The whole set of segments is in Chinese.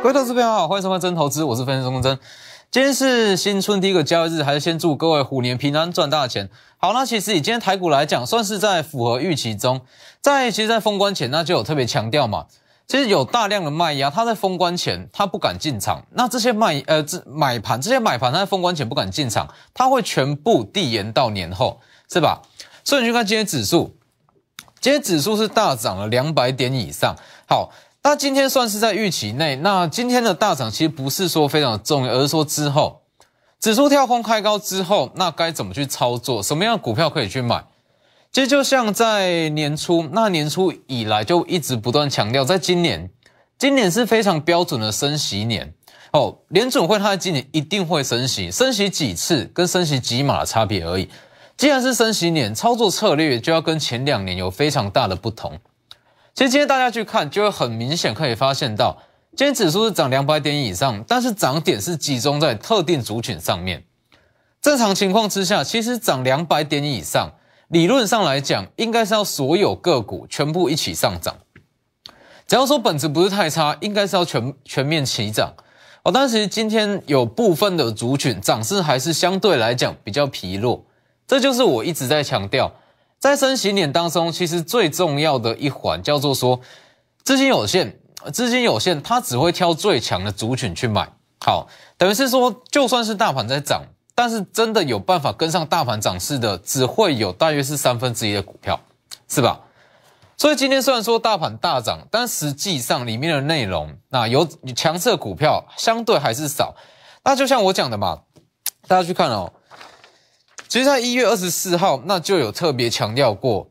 各位投资朋友好，欢迎收看真投资，我是分析师钟真。今天是新春第一个交易日，还是先祝各位虎年平安赚大钱。好，那其实以今天台股来讲，算是在符合预期中。在其实，在封关前，那就有特别强调嘛，其实有大量的卖压，它在封关前它不敢进场，那这些卖呃这买盘，这些买盘它在封关前不敢进场，它会全部递延到年后，是吧？所以你去看今天指数，今天指数是大涨了两百点以上。好。那今天算是在预期内。那今天的大涨其实不是说非常重要，而是说之后指数跳空开高之后，那该怎么去操作？什么样的股票可以去买？其实就像在年初，那年初以来就一直不断强调，在今年，今年是非常标准的升息年哦。联准会它今年一定会升息，升息几次跟升息几码的差别而已。既然是升息年，操作策略就要跟前两年有非常大的不同。其实今天大家去看，就会很明显可以发现到，今天指数是涨两百点以上，但是涨点是集中在特定族群上面。正常情况之下，其实涨两百点以上，理论上来讲，应该是要所有个股全部一起上涨。只要说本质不是太差，应该是要全全面齐涨。哦，但是今天有部分的族群涨势还是相对来讲比较疲弱，这就是我一直在强调。在升息年当中，其实最重要的一环叫做说，资金有限，资金有限，它只会挑最强的族群去买。好，等于是说，就算是大盘在涨，但是真的有办法跟上大盘涨势的，只会有大约是三分之一的股票，是吧？所以今天虽然说大盘大涨，但实际上里面的内容，那有强势股票相对还是少。那就像我讲的嘛，大家去看哦。其实，在一月二十四号，那就有特别强调过，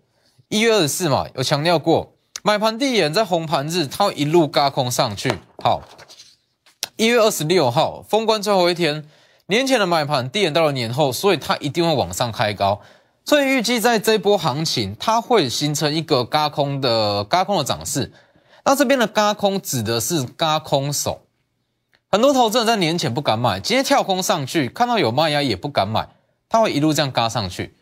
一月二十四嘛，有强调过买盘递延，在红盘日，它一路嘎空上去。好，一月二十六号封关最后一天，年前的买盘递延到了年后，所以它一定会往上开高。所以预计在这波行情，它会形成一个嘎空的嘎空的涨势。那这边的嘎空指的是嘎空手，很多投资人在年前不敢买，今天跳空上去，看到有卖压也不敢买。它会一路这样嘎上去，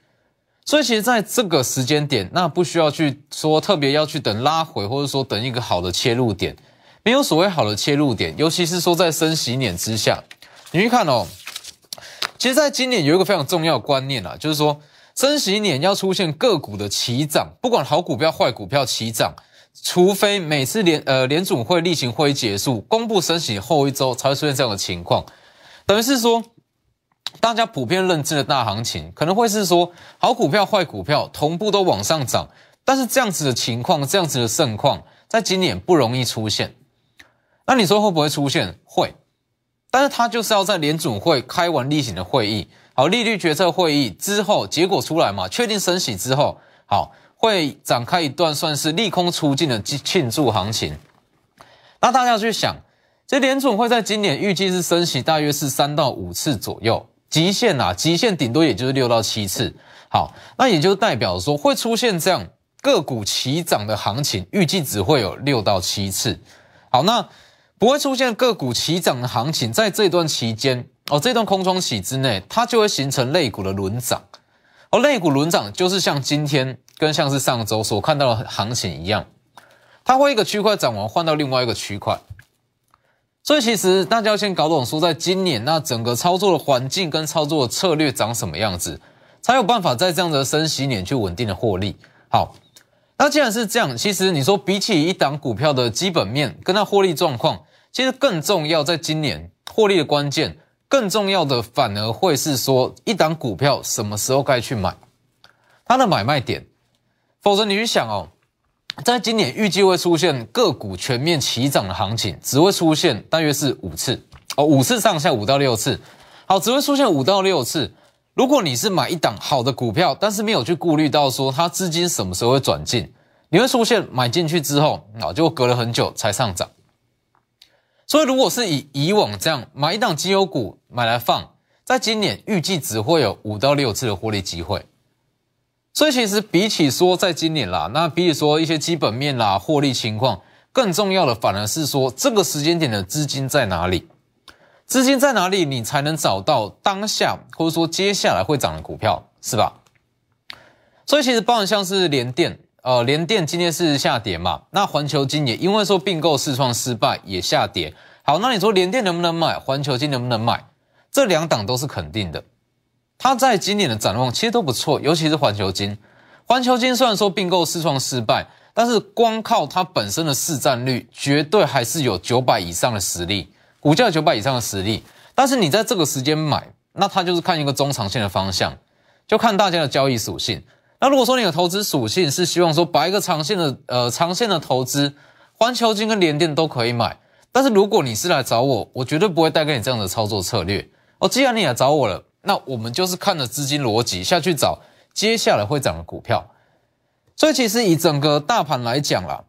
所以其实在这个时间点，那不需要去说特别要去等拉回，或者说等一个好的切入点，没有所谓好的切入点，尤其是说在升息年之下，你去看哦，其实在今年有一个非常重要的观念啊，就是说升息年要出现个股的齐涨，不管好股票坏股票齐涨，除非每次联呃联总会例行会议结束公布升息后一周才会出现这样的情况，等于是说。大家普遍认知的大行情，可能会是说好股票、坏股票同步都往上涨，但是这样子的情况、这样子的盛况，在今年不容易出现。那你说会不会出现？会，但是它就是要在联准会开完例行的会议，好利率决策会议之后，结果出来嘛，确定升息之后，好会展开一段算是利空出尽的庆祝行情。那大家去想，这联准会在今年预计是升息大约是三到五次左右。极限呐，极限顶多也就是六到七次。好，那也就代表说会出现这样个股齐涨的行情，预计只会有六到七次。好，那不会出现个股齐涨的行情，在这段期间哦，这段空窗期之内，它就会形成类股的轮涨。而类股轮涨就是像今天跟像是上周所看到的行情一样，它会一个区块涨完换到另外一个区块。所以其实大家要先搞懂，说在今年那整个操作的环境跟操作的策略长什么样子，才有办法在这样的升息年去稳定的获利。好，那既然是这样，其实你说比起一档股票的基本面跟它获利状况，其实更重要，在今年获利的关键，更重要的反而会是说一档股票什么时候该去买，它的买卖点。否则你去想哦。在今年预计会出现个股全面齐涨的行情，只会出现大约是五次哦，五次上下五到六次，好，只会出现五到六次。如果你是买一档好的股票，但是没有去顾虑到说它资金什么时候会转进，你会出现买进去之后啊，就隔了很久才上涨。所以如果是以以往这样买一档绩优股买来放，在今年预计只会有五到六次的获利机会。所以其实比起说在今年啦，那比起说一些基本面啦、获利情况，更重要的反而是说这个时间点的资金在哪里，资金在哪里，你才能找到当下或者说接下来会涨的股票，是吧？所以其实包含像是联电，呃，联电今天是下跌嘛，那环球金也因为说并购试创失败也下跌，好，那你说联电能不能买？环球金能不能买？这两档都是肯定的。它在今年的展望其实都不错，尤其是环球金。环球金虽然说并购试创失败，但是光靠它本身的市占率，绝对还是有九百以上的实力，股价九百以上的实力。但是你在这个时间买，那它就是看一个中长线的方向，就看大家的交易属性。那如果说你的投资属性是希望说把一个长线的呃长线的投资，环球金跟联电都可以买。但是如果你是来找我，我绝对不会带给你这样的操作策略。哦，既然你来找我了，那我们就是看着资金逻辑下去找接下来会涨的股票。所以其实以整个大盘来讲啦，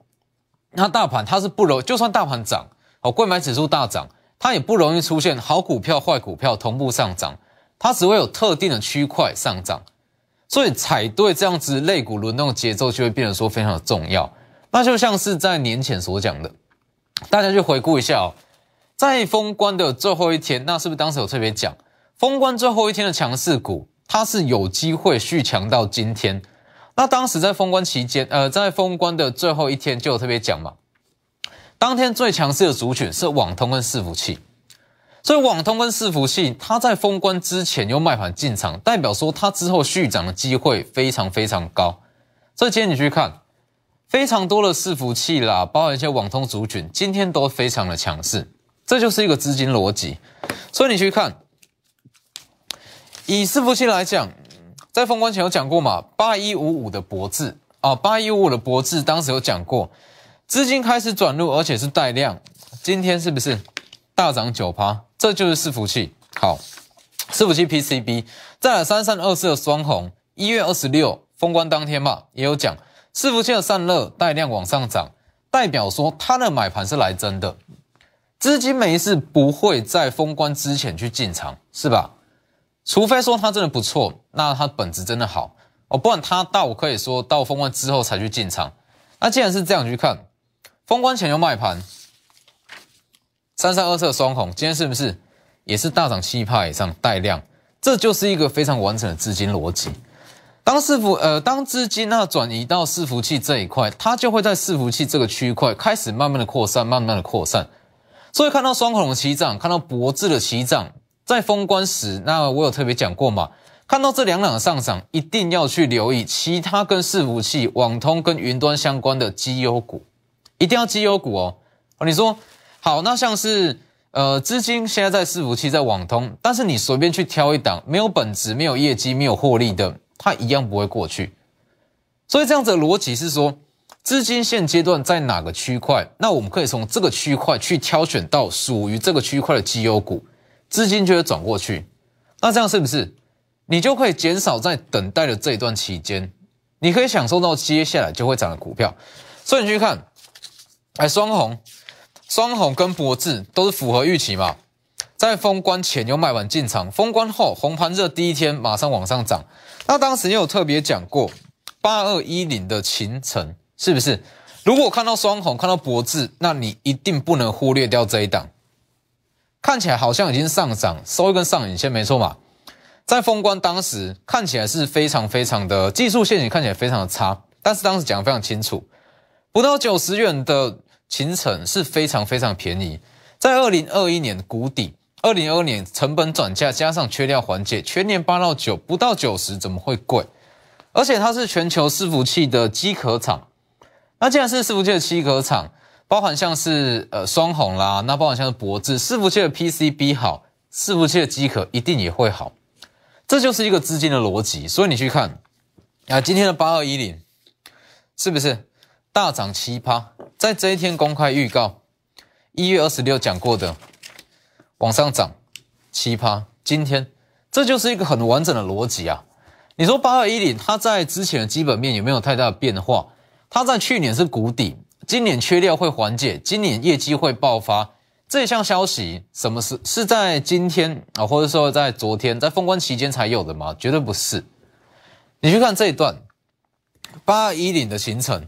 那大盘它是不容，就算大盘涨，哦，贵买指数大涨，它也不容易出现好股票、坏股票同步上涨，它只会有特定的区块上涨。所以踩对这样子类股轮动的节奏，就会变得说非常的重要。那就像是在年前所讲的。大家去回顾一下哦，在封关的最后一天，那是不是当时有特别讲，封关最后一天的强势股，它是有机会续强到今天？那当时在封关期间，呃，在封关的最后一天就有特别讲嘛，当天最强势的族群是网通跟伺服器，所以网通跟伺服器，它在封关之前有卖盘进场，代表说它之后续涨的机会非常非常高。所以今天你去看。非常多的伺服器啦，包含一些网通族群，今天都非常的强势，这就是一个资金逻辑。所以你去看，以伺服器来讲，在封关前有讲过嘛，八一五五的博智啊，八一五五的博智当时有讲过，资金开始转入，而且是带量，今天是不是大涨九趴？这就是伺服器。好，伺服器 PCB，再来三三二四的双红，一月二十六封关当天嘛，也有讲。伺服器的散热带量往上涨，代表说它的买盘是来真的，资金没事不会在封关之前去进场，是吧？除非说它真的不错，那它本质真的好哦，不然它到可以说到封关之后才去进场。那既然是这样去看，封关前有卖盘，三三二四的双红，今天是不是也是大涨七趴以上带量？这就是一个非常完整的资金逻辑。当伺服呃，当资金那转移到伺服器这一块，它就会在伺服器这个区块开始慢慢的扩散，慢慢的扩散。所以看到双孔的齐涨，看到博智的齐涨，在封关时，那我有特别讲过嘛？看到这两档上涨，一定要去留意其他跟伺服器、网通跟云端相关的绩优股，一定要绩优股哦。你说好，那像是呃资金现在在伺服器、在网通，但是你随便去挑一档，没有本质、没有业绩、没有获利的。它一样不会过去，所以这样子的逻辑是说，资金现阶段在哪个区块，那我们可以从这个区块去挑选到属于这个区块的绩优股，资金就会转过去。那这样是不是你就可以减少在等待的这一段期间，你可以享受到接下来就会涨的股票？所以你去看，哎，双红、双红跟博智都是符合预期嘛？在封关前又买完进场，封关后红盘热第一天马上往上涨。那当时也有特别讲过，八二一零的秦城是不是？如果看到双红，看到博智，那你一定不能忽略掉这一档。看起来好像已经上涨，收一根上影线，没错嘛。在封关当时看起来是非常非常的技术线型看起来非常的差，但是当时讲的非常清楚，不到九十元的秦城是非常非常便宜。在二零二一年谷底。二零二二年成本转嫁加上缺料缓解，全年八到九不到九十怎么会贵？而且它是全球伺服器的机壳厂。那既然是伺服器的机壳厂，包含像是呃双红啦，那包含像是博智伺服器的 PCB 好，伺服器的机壳一定也会好。这就是一个资金的逻辑。所以你去看啊，今天的八二一零是不是大涨七趴？在这一天公开预告，一月二十六讲过的。往上涨，七趴。今天这就是一个很完整的逻辑啊！你说八二一零，它在之前的基本面有没有太大的变化？它在去年是谷底，今年缺料会缓解，今年业绩会爆发。这一项消息，什么是是在今天啊，或者说在昨天，在封关期间才有的吗？绝对不是。你去看这一段，八二一零的形成。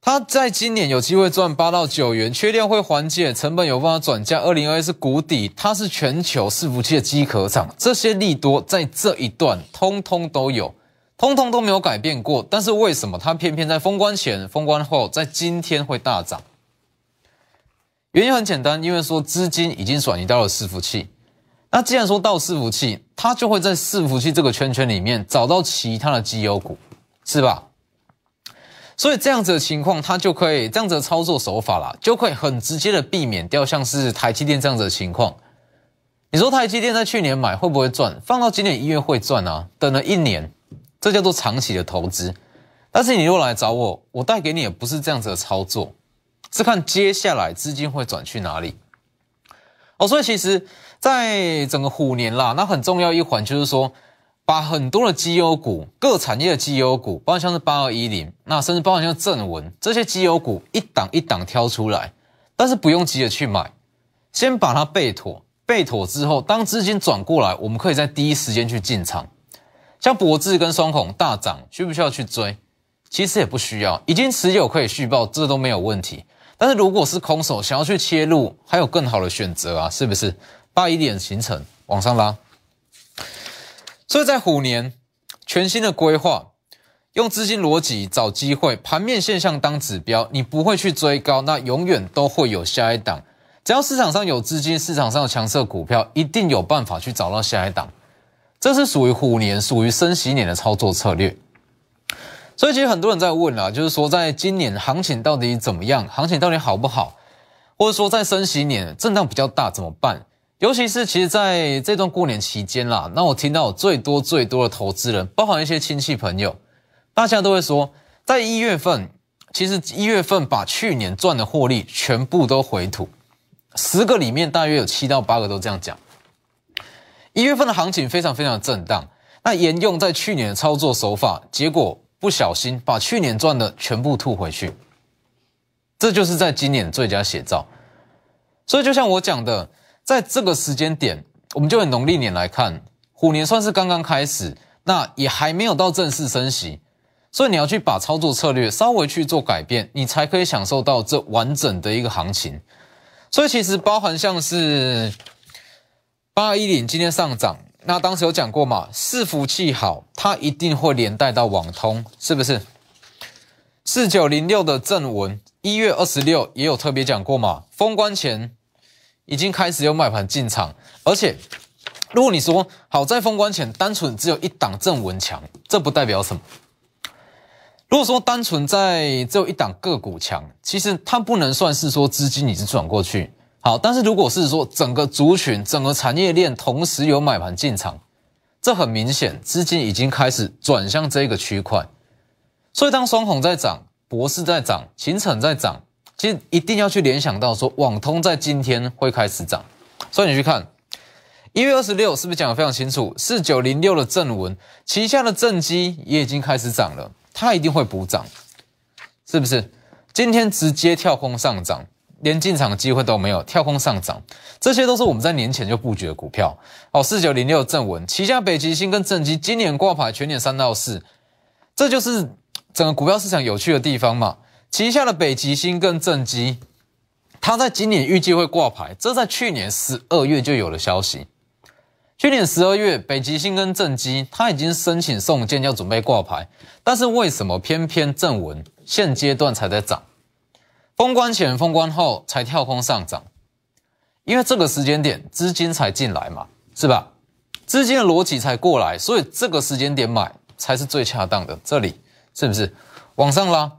它在今年有机会赚八到九元，缺料会缓解，成本有办法转嫁。二零二一是谷底，它是全球伺服器的机壳厂，这些利多在这一段通通都有，通通都没有改变过。但是为什么它偏偏在封关前、封关后，在今天会大涨？原因很简单，因为说资金已经转移到了伺服器。那既然说到伺服器，它就会在伺服器这个圈圈里面找到其他的绩优股，是吧？所以这样子的情况，它就可以这样子的操作手法啦，就可以很直接的避免掉像是台积电这样子的情况。你说台积电在去年买会不会赚？放到今年一月会赚啊？等了一年，这叫做长期的投资。但是你又来找我，我带给你也不是这样子的操作，是看接下来资金会转去哪里。哦，所以其实。在整个虎年啦，那很重要一环就是说，把很多的绩优股、各产业的绩优股，包括像是八二一零，那甚至包括像正文这些绩优股，一档一档挑出来，但是不用急着去买，先把它备妥，备妥之后，当资金转过来，我们可以在第一时间去进场。像博智跟双孔大涨，需不需要去追？其实也不需要，已经持有可以续报，这都没有问题。但是如果是空手想要去切入，还有更好的选择啊，是不是？八一点形成往上拉，所以在虎年全新的规划，用资金逻辑找机会，盘面现象当指标，你不会去追高，那永远都会有下一档。只要市场上有资金，市场上有强势股票，一定有办法去找到下一档。这是属于虎年、属于升息年的操作策略。所以其实很多人在问啊，就是说在今年行情到底怎么样？行情到底好不好？或者说在升息年震荡比较大怎么办？尤其是其实在这段过年期间啦，那我听到最多最多的投资人，包含一些亲戚朋友，大家都会说，在一月份，其实一月份把去年赚的获利全部都回吐，十个里面大约有七到八个都这样讲。一月份的行情非常非常的震荡，那沿用在去年的操作手法，结果不小心把去年赚的全部吐回去，这就是在今年最佳写照。所以就像我讲的。在这个时间点，我们就以农历年来看，虎年算是刚刚开始，那也还没有到正式升息，所以你要去把操作策略稍微去做改变，你才可以享受到这完整的一个行情。所以其实包含像是八一零今天上涨，那当时有讲过嘛，伺服器好，它一定会连带到网通，是不是？四九零六的正文，一月二十六也有特别讲过嘛，封关前。已经开始有买盘进场，而且如果你说好在封关前单纯只有一档正文强，这不代表什么。如果说单纯在只有一档个股强，其实它不能算是说资金已经转过去。好，但是如果是说整个族群、整个产业链同时有买盘进场，这很明显资金已经开始转向这个区块。所以当双红在涨，博士在涨，秦城在涨。其实一定要去联想到说，网通在今天会开始涨，所以你去看一月二十六是不是讲的非常清楚？四九零六的正文旗下的正机也已经开始涨了，它一定会补涨，是不是？今天直接跳空上涨，连进场机会都没有，跳空上涨，这些都是我们在年前就布局的股票。哦，四九零六正文旗下北极星跟正机今年挂牌全年三到四，这就是整个股票市场有趣的地方嘛。旗下的北极星跟正机，它在今年预计会挂牌，这在去年十二月就有了消息。去年十二月，北极星跟正机，它已经申请送件，要准备挂牌，但是为什么偏偏正文现阶段才在涨？封关前、封关后才跳空上涨，因为这个时间点资金才进来嘛，是吧？资金的逻辑才过来，所以这个时间点买才是最恰当的。这里是不是往上拉？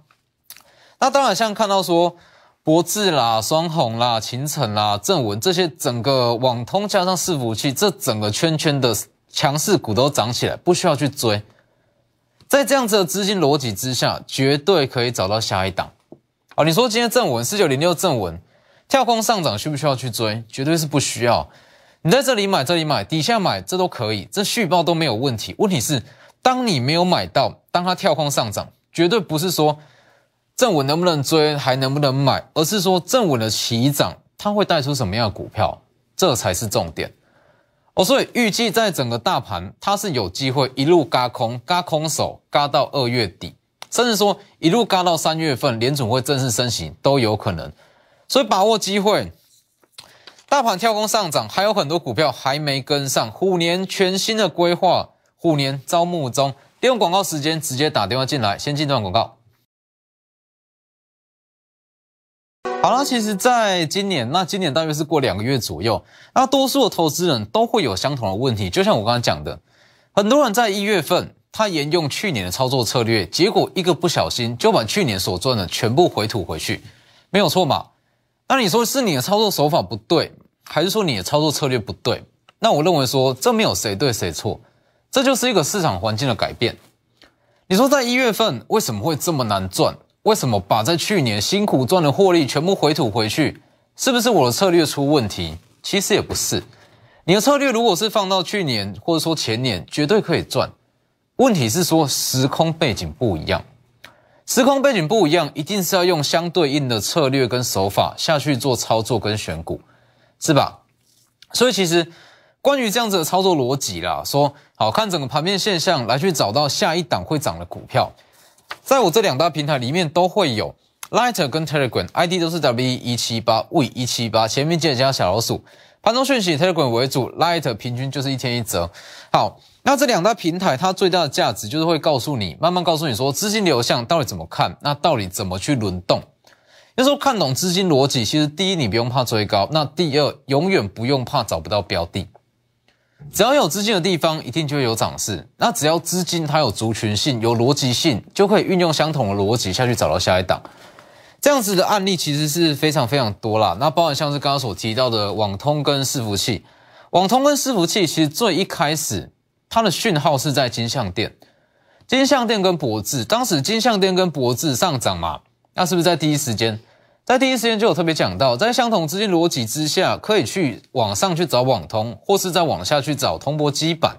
那当然，像看到说博智啦、双红啦、秦城啦、正文这些整个网通加上伺服器，这整个圈圈的强势股都涨起来，不需要去追。在这样子的资金逻辑之下，绝对可以找到下一档。哦，你说今天正文四九零六正文跳空上涨，需不需要去追？绝对是不需要。你在这里买，这里买，底下买，这都可以，这续报都没有问题。问题是，当你没有买到，当它跳空上涨，绝对不是说。正稳能不能追，还能不能买，而是说正稳的起涨，它会带出什么样的股票，这才是重点哦。所以预计在整个大盘，它是有机会一路嘎空，嘎空手，嘎到二月底，甚至说一路嘎到三月份，联总会正式升息都有可能。所以把握机会，大盘跳空上涨，还有很多股票还没跟上。虎年全新的规划，虎年招募中，利用广告时间直接打电话进来，先进段广告。好了，其实，在今年，那今年大约是过两个月左右，那多数的投资人都会有相同的问题，就像我刚刚讲的，很多人在一月份，他沿用去年的操作策略，结果一个不小心就把去年所赚的全部回吐回去，没有错嘛？那你说是你的操作手法不对，还是说你的操作策略不对？那我认为说，这没有谁对谁错，这就是一个市场环境的改变。你说在一月份为什么会这么难赚？为什么把在去年辛苦赚的获利全部回吐回去？是不是我的策略出问题？其实也不是。你的策略如果是放到去年或者说前年，绝对可以赚。问题是说时空背景不一样，时空背景不一样，一定是要用相对应的策略跟手法下去做操作跟选股，是吧？所以其实。关于这样子的操作逻辑啦，说好看整个盘面现象来去找到下一档会涨的股票，在我这两大平台里面都会有，Lighter 跟 Telegram，ID 都是 W 一七八 V 一七八，前面记得加小老鼠。盘中讯息 Telegram 为主，Light 平均就是一天一折。好，那这两大平台它最大的价值就是会告诉你，慢慢告诉你说资金流向到底怎么看，那到底怎么去轮动。要说看懂资金逻辑，其实第一你不用怕追高，那第二永远不用怕找不到标的。只要有资金的地方，一定就会有涨势。那只要资金它有族群性、有逻辑性，就可以运用相同的逻辑下去找到下一档。这样子的案例其实是非常非常多啦。那包含像是刚刚所提到的网通跟伺服器，网通跟伺服器其实最一开始它的讯号是在金相店、金相店跟博智，当时金相店跟博智上涨嘛，那是不是在第一时间？在第一时间就有特别讲到，在相同资金逻辑之下，可以去往上去找网通，或是在往下去找通波基板。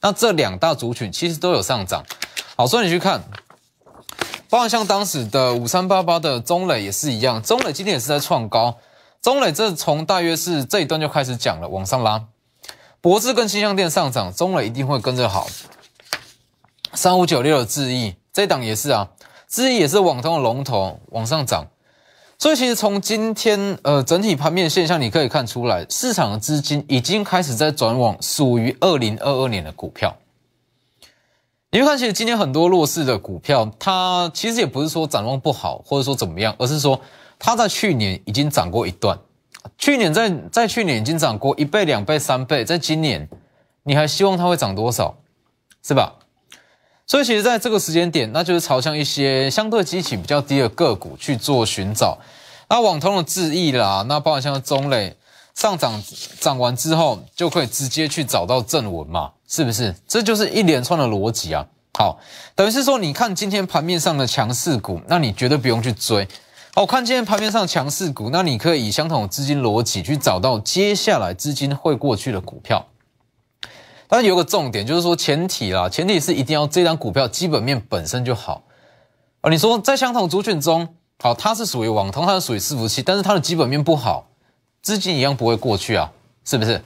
那这两大族群其实都有上涨。好，所以你去看，包括像当时的五三八八的中磊也是一样，中磊今天也是在创高。中磊这从大约是这一段就开始讲了，往上拉。博智跟新相店上涨，中磊一定会跟着好。三五九六的智毅这档也是啊，智毅也是网通的龙头，往上涨。所以其实从今天呃整体盘面现象，你可以看出来，市场的资金已经开始在转往属于二零二二年的股票。你会看，其实今天很多弱势的股票，它其实也不是说展望不好，或者说怎么样，而是说它在去年已经涨过一段，去年在在去年已经涨过一倍、两倍、三倍，在今年你还希望它会涨多少，是吧？所以其实，在这个时间点，那就是朝向一些相对基情比较低的个股去做寻找。那网通的智易啦，那包括像中磊上涨涨完之后，就可以直接去找到正文嘛，是不是？这就是一连串的逻辑啊。好，等于是说，你看今天盘面上的强势股，那你绝对不用去追。好，看今天盘面上强势股，那你可以以相同的资金逻辑去找到接下来资金会过去的股票。但是有个重点，就是说前提啦，前提是一定要这张股票基本面本身就好啊。你说在相同族群中，好，它是属于网通，它是属于伺服器，但是它的基本面不好，资金一样不会过去啊，是不是？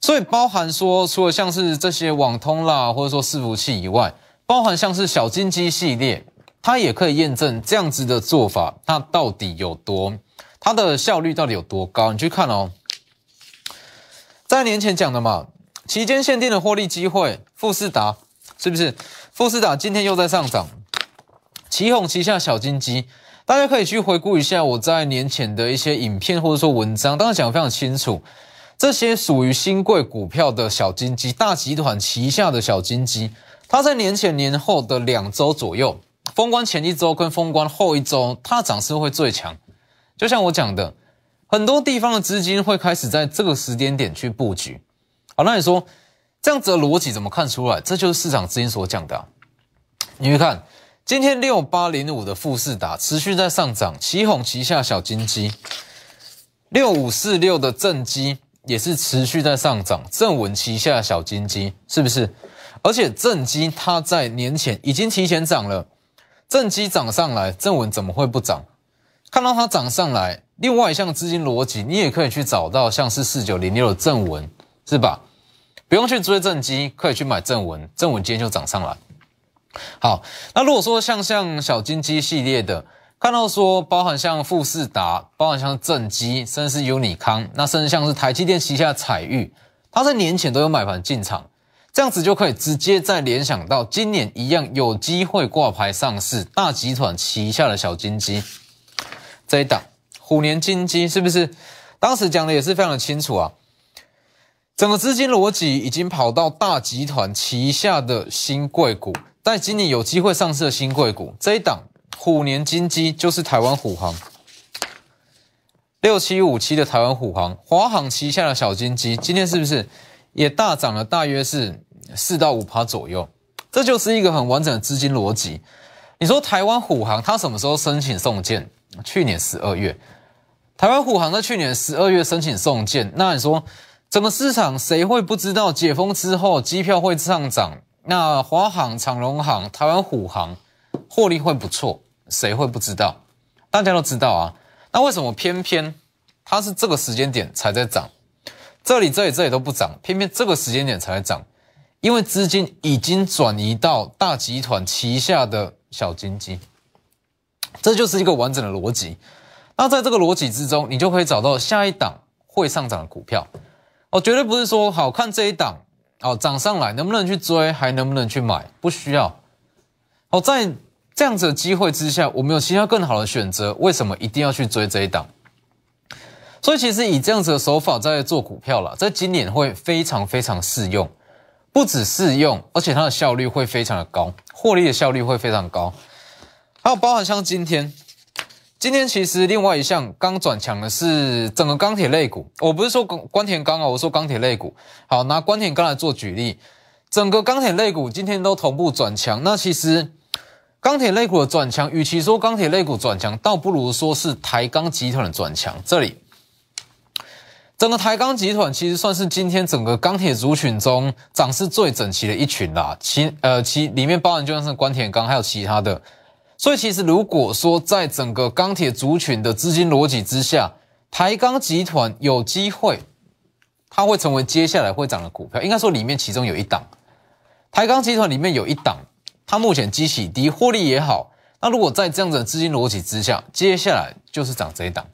所以包含说，除了像是这些网通啦，或者说伺服器以外，包含像是小金鸡系列，它也可以验证这样子的做法，它到底有多，它的效率到底有多高？你去看哦，在年前讲的嘛。期间限定的获利机会，富士达是不是？富士达今天又在上涨，旗宏旗下小金鸡，大家可以去回顾一下我在年前的一些影片或者说文章，当时讲的非常清楚，这些属于新贵股票的小金鸡，大集团旗下的小金鸡，它在年前年后的两周左右，封关前一周跟封关后一周，它涨势会最强。就像我讲的，很多地方的资金会开始在这个时间点去布局。好，那你说这样子的逻辑怎么看出来？这就是市场资金所讲的。你会看今天六八零五的富士达持续在上涨，旗哄旗下小金鸡六五四六的正基也是持续在上涨，正稳旗下小金鸡是不是？而且正基它在年前已经提前涨了，正基涨上来，正文怎么会不涨？看到它涨上来，另外一项资金逻辑，你也可以去找到像是四九零六的正文，是吧？不用去追正机，可以去买正文，正文今天就涨上来。好，那如果说像像小金鸡系列的，看到说包含像富士达，包含像正机，甚至是优尼康，那甚至像是台积电旗下彩玉，它在年前都有买盘进场，这样子就可以直接再联想到今年一样有机会挂牌上市，大集团旗下的小金鸡这一档。虎年金鸡是不是？当时讲的也是非常的清楚啊。整个资金逻辑已经跑到大集团旗下的新贵股，在今年有机会上市的新贵股这一档虎年金鸡就是台湾虎航六七五七的台湾虎航，华航旗下的小金鸡，今天是不是也大涨了？大约是四到五趴左右，这就是一个很完整的资金逻辑。你说台湾虎航它什么时候申请送件？去年十二月，台湾虎航在去年十二月申请送件，那你说？整个市场谁会不知道解封之后机票会上涨？那华航、长荣航、台湾虎航获利会不错，谁会不知道？大家都知道啊。那为什么偏偏它是这个时间点才在涨？这里、这里、这里都不涨，偏偏这个时间点才在涨？因为资金已经转移到大集团旗下的小金鸡，这就是一个完整的逻辑。那在这个逻辑之中，你就可以找到下一档会上涨的股票。哦，绝对不是说好看这一档哦涨上来能不能去追，还能不能去买，不需要。哦，在这样子的机会之下，我们有其他更好的选择，为什么一定要去追这一档？所以其实以这样子的手法在做股票了，在今年会非常非常适用，不止适用，而且它的效率会非常的高，获利的效率会非常高。还有包含像今天。今天其实另外一项刚转强的是整个钢铁类股，我不是说关关田钢啊，我说钢铁类股。好，拿关田钢来做举例，整个钢铁类股今天都同步转强。那其实钢铁类股的转强，与其说钢铁类股转强，倒不如说是台钢集团的转强。这里整个台钢集团其实算是今天整个钢铁族群中涨势最整齐的一群啦。其呃其里面包含就像是关田钢，还有其他的。所以其实，如果说在整个钢铁族群的资金逻辑之下，台钢集团有机会，它会成为接下来会涨的股票。应该说，里面其中有一档，台钢集团里面有一档，它目前基企低，获利也好。那如果在这样子的资金逻辑之下，接下来就是涨这一档。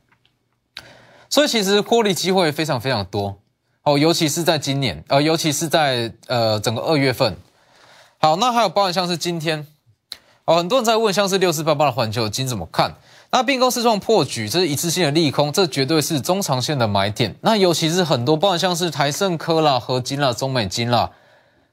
所以其实获利机会非常非常多哦，尤其是在今年，呃，尤其是在呃整个二月份。好，那还有包含像是今天。哦，很多人在问，像是六四八八的环球金怎么看？那并购四创破局，这是一次性的利空，这绝对是中长线的买点。那尤其是很多，包含像是台盛科啦、合金啦、中美金啦，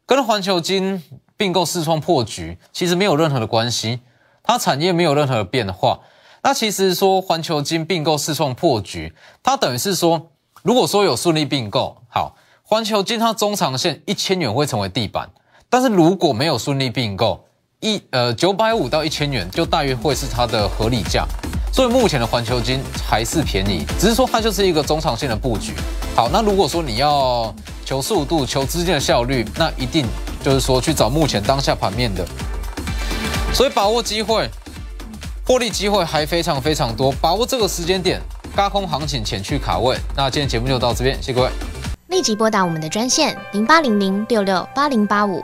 跟环球金并购四创破局，其实没有任何的关系，它产业没有任何的变化。那其实说环球金并购四创破局，它等于是说，如果说有顺利并购，好，环球金它中长线一千元会成为地板，但是如果没有顺利并购，一呃九百五到一千元，就大约会是它的合理价，所以目前的环球金还是便宜，只是说它就是一个中长线的布局。好，那如果说你要求速度、求资金的效率，那一定就是说去找目前当下盘面的，所以把握机会，获利机会还非常非常多，把握这个时间点，高空行情前去卡位。那今天节目就到这边，谢谢各位。立即拨打我们的专线零八零零六六八零八五。